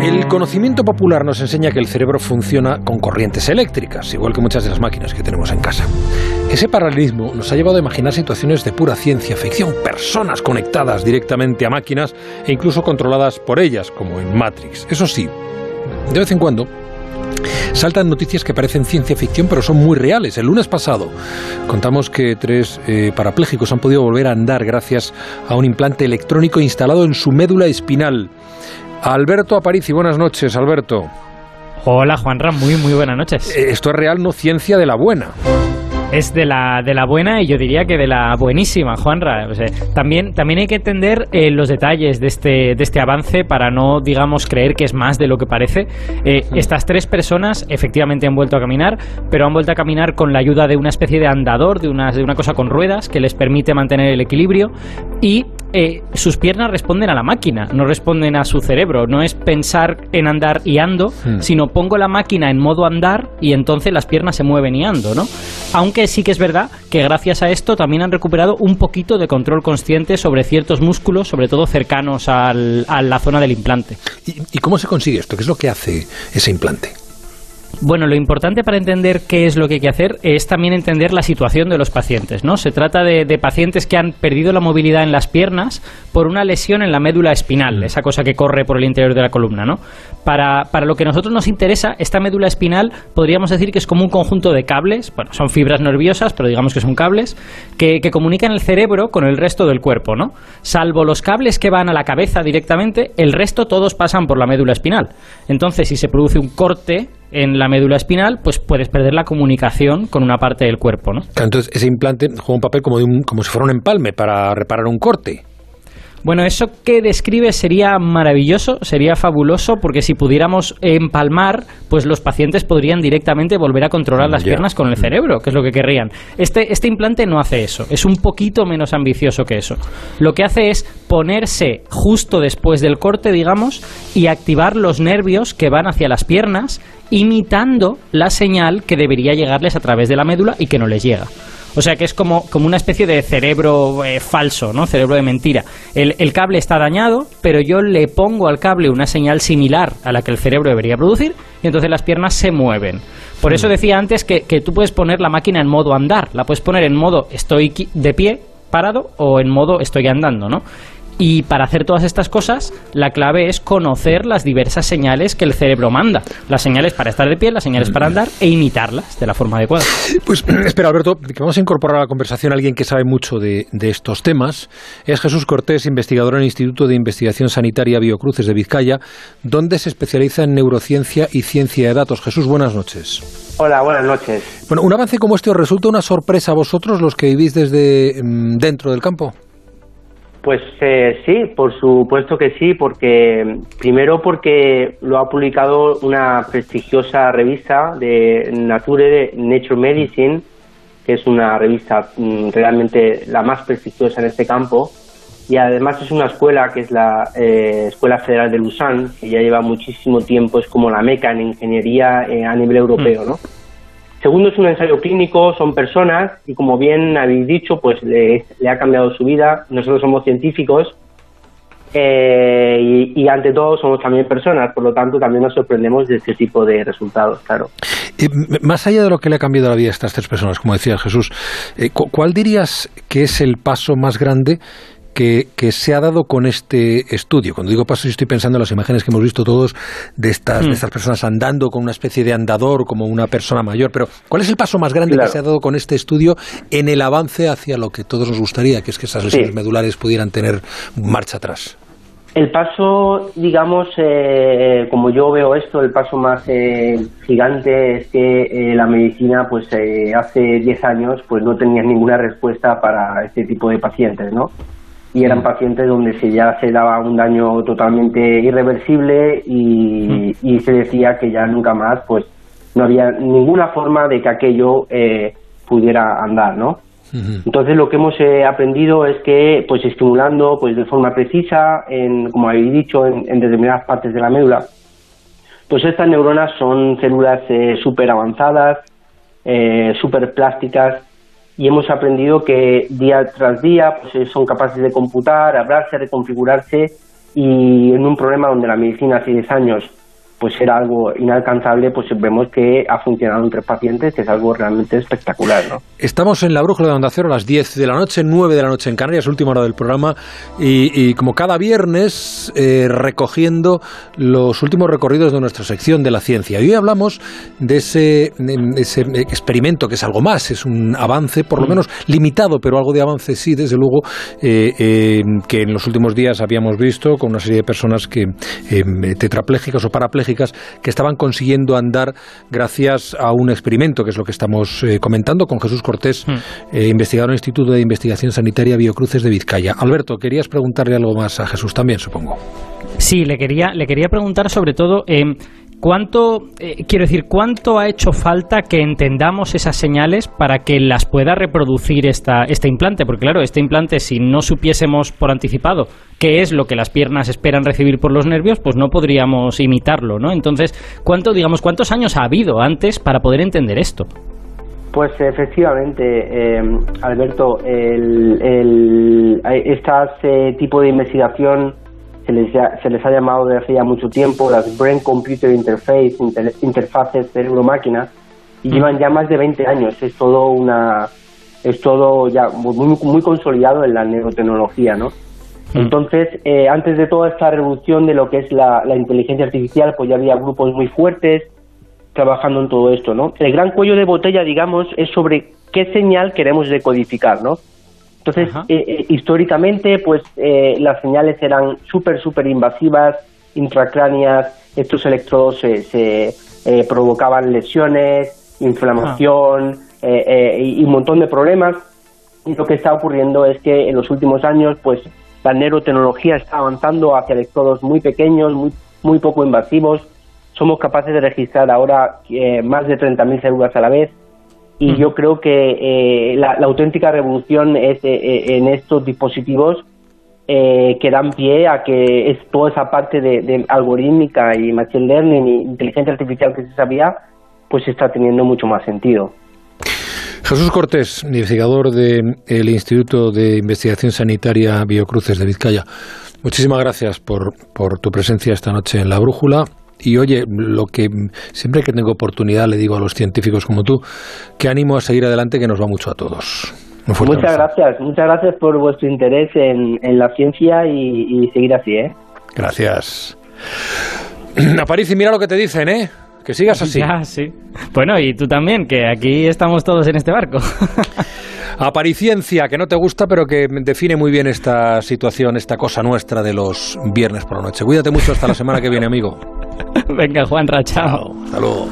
El conocimiento popular nos enseña que el cerebro funciona con corrientes eléctricas, igual que muchas de las máquinas que tenemos en casa. Ese paralelismo nos ha llevado a imaginar situaciones de pura ciencia ficción, personas conectadas directamente a máquinas e incluso controladas por ellas, como en Matrix. Eso sí, de vez en cuando saltan noticias que parecen ciencia ficción pero son muy reales. El lunes pasado contamos que tres eh, parapléjicos han podido volver a andar gracias a un implante electrónico instalado en su médula espinal. Alberto Aparici, buenas noches, Alberto. Hola, Juanra, muy, muy buenas noches. Eh, esto es real, no ciencia de la buena. Es de la, de la buena y yo diría que de la buenísima, Juanra. también, también hay que entender eh, los detalles de este, de este avance para no, digamos, creer que es más de lo que parece. Eh, estas tres personas efectivamente han vuelto a caminar, pero han vuelto a caminar con la ayuda de una especie de andador, de una, de una cosa con ruedas que les permite mantener el equilibrio y eh, sus piernas responden a la máquina, no responden a su cerebro. No es pensar en andar y ando, hmm. sino pongo la máquina en modo andar y entonces las piernas se mueven y ando, ¿no? Aunque sí que es verdad que gracias a esto también han recuperado un poquito de control consciente sobre ciertos músculos, sobre todo cercanos a la zona del implante. ¿Y cómo se consigue esto? ¿Qué es lo que hace ese implante? Bueno, lo importante para entender qué es lo que hay que hacer es también entender la situación de los pacientes, ¿no? Se trata de, pacientes que han perdido la movilidad en las piernas por una lesión en la médula espinal, mm. esa cosa que corre por el interior de la columna, ¿no? Para, para lo que a nosotros nos interesa, esta médula espinal podríamos decir que es como un conjunto de cables, bueno, son fibras nerviosas, pero digamos que son cables, que, que comunican el cerebro con el resto del cuerpo, ¿no? Salvo los cables que van a la cabeza directamente, el resto todos pasan por la médula espinal. Entonces, si se produce un corte en la médula espinal, pues puedes perder la comunicación con una parte del cuerpo, ¿no? Entonces ese implante juega un papel como, de un, como si fuera un empalme para reparar un corte. Bueno, eso que describe sería maravilloso, sería fabuloso, porque si pudiéramos empalmar, pues los pacientes podrían directamente volver a controlar las piernas con el mm. cerebro, que es lo que querrían. Este, este implante no hace eso, es un poquito menos ambicioso que eso. Lo que hace es ponerse justo después del corte, digamos, y activar los nervios que van hacia las piernas, imitando la señal que debería llegarles a través de la médula y que no les llega. O sea que es como, como una especie de cerebro eh, falso, ¿no? Cerebro de mentira. El, el, cable está dañado, pero yo le pongo al cable una señal similar a la que el cerebro debería producir y entonces las piernas se mueven. Por eso hmm. decía antes que, que tú puedes poner la máquina en modo andar, la puedes poner en modo estoy de pie, parado, o en modo estoy andando, ¿no? Y para hacer todas estas cosas, la clave es conocer las diversas señales que el cerebro manda. Las señales para estar de pie, las señales para andar e imitarlas de la forma adecuada. Pues espera, Alberto, que vamos a incorporar a la conversación a alguien que sabe mucho de, estos temas. Es Jesús Cortés, investigador en el Instituto de Investigación Sanitaria Biocruces de Vizcaya, donde se especializa en neurociencia y ciencia de datos. Jesús, buenas noches. Hola, buenas noches. Bueno, un avance como este os resulta una sorpresa a vosotros, los que vivís desde mm, dentro del campo. Pues eh, sí, por supuesto que sí, porque primero porque lo ha publicado una prestigiosa revista de Nature Nature Medicine, que es una revista mm, realmente la más prestigiosa en este campo, y además es una escuela que es la eh, Escuela Federal de Lausanne, que ya lleva muchísimo tiempo, es como la meca en ingeniería eh, a nivel europeo, ¿no? Segundo, es un ensayo clínico, son personas y como bien habéis dicho, pues le, ha cambiado su vida. Nosotros somos científicos eh, y, ante todo somos también personas, por lo tanto también nos sorprendemos de este tipo de resultados, claro. más allá de lo que le ha cambiado la vida a estas tres personas, como decía Jesús, eh, ¿cuál dirías que es el paso más grande que, se ha dado con este estudio. Cuando digo paso, estoy pensando en las imágenes que hemos visto todos de estas, de hmm. estas personas andando con una especie de andador como una persona mayor. Pero, ¿cuál es el paso más grande que se ha dado con este estudio en el avance hacia lo que todos nos gustaría, que es que esas lesiones medulares pudieran tener marcha atrás? El paso, digamos, eh, como yo veo esto, el paso más eh, gigante es que eh, la medicina, pues hace 10 años, pues no tenía ninguna respuesta para este tipo de pacientes, ¿no? Y eran mm. pacientes donde se ya se daba un daño totalmente irreversible y, mm. se decía que ya nunca más pues no había ninguna forma de que aquello eh, pudiera andar no entonces lo que hemos eh, aprendido es que pues estimulando pues de forma precisa en como habéis dicho en, determinadas partes de la médula pues estas neuronas son células eh, súper avanzadas eh, súper plásticas y hemos aprendido que día tras día pues, eh, son capaces de computar, hablarse, reconfigurarse y en un problema donde la medicina hace 10 años pues era algo inalcanzable, pues vemos que ha funcionado en tres pacientes, que es algo realmente espectacular. ¿no? Estamos en la brújula de Onda Cero a las 10 de la noche, 9 de la noche en Canarias, última hora del programa, y, como cada viernes eh, recogiendo los últimos recorridos de nuestra sección de la ciencia. Y hoy hablamos de ese, ese experimento que es algo más, es un avance, por lo mm. menos limitado, pero algo de avance sí, desde luego, eh, eh, que en los últimos días habíamos visto con una serie de personas que tetraplégicas o parapléjicas que estaban consiguiendo andar gracias a un experimento, que es lo que estamos eh, comentando con Jesús Cortés, hmm. eh, investigador en el Instituto de Investigación Sanitaria Biocruces de Vizcaya. Alberto, querías preguntarle algo más a Jesús también, supongo. Sí, le quería, le quería preguntar sobre todo eh, ¿Cuánto, eh, quiero decir, cuánto ha hecho falta que entendamos esas señales para que las pueda reproducir esta, este implante? Porque claro, este implante, si no supiésemos por anticipado qué es lo que las piernas esperan recibir por los nervios, pues no podríamos imitarlo, ¿no? Entonces, ¿cuánto, digamos, cuántos años ha habido antes para poder entender esto? Pues efectivamente, eh, Alberto, el, el, este tipo de investigación se les, se les ha llamado desde hace ya mucho tiempo las Brain Computer Interface, interfaces cerebro-máquina, y llevan ya más de 20 años. Es todo una es todo ya muy, muy consolidado en la neurotecnología, ¿no? Entonces, eh, antes de toda esta revolución de lo que es la, la, inteligencia artificial, pues ya había grupos muy fuertes trabajando en todo esto, ¿no? El gran cuello de botella, digamos, es sobre qué señal queremos decodificar, ¿no? Entonces, eh, eh, históricamente, pues eh, las señales eran súper, súper invasivas, intracráneas, estos electrodos se, provocaban lesiones, inflamación y, un montón de problemas. Y lo que está ocurriendo es que en los últimos años, pues la neurotecnología está avanzando hacia electrodos muy pequeños, muy, muy poco invasivos. Somos capaces de registrar ahora más de 30.000 células a la vez y yo creo que eh, la, auténtica revolución es eh, eh, en estos dispositivos que dan pie a que es toda esa parte de, algorítmica y machine learning y inteligencia artificial que se sabía, pues está teniendo mucho más sentido. Jesús Cortés, investigador del Instituto de Investigación Sanitaria Biocruces de Vizcaya. Muchísimas gracias por, por tu presencia esta noche en La Brújula. Y oye, lo que siempre que tengo oportunidad le digo a los científicos como tú, que ánimo a seguir adelante, que nos va mucho a todos. Muchas gracias, muchas gracias por vuestro interés en, la ciencia y, seguir así, ¿eh? Gracias. Aparici, mira lo que te dicen, ¿eh? Que sigas así. Ya, sí. Bueno, y tú también, que aquí estamos todos en este barco. Apariciencia, que no te gusta, pero que define muy bien esta situación, esta cosa nuestra de los viernes por la noche. Cuídate mucho hasta la semana que viene, amigo. Venga, Juan, chao. Hasta luego.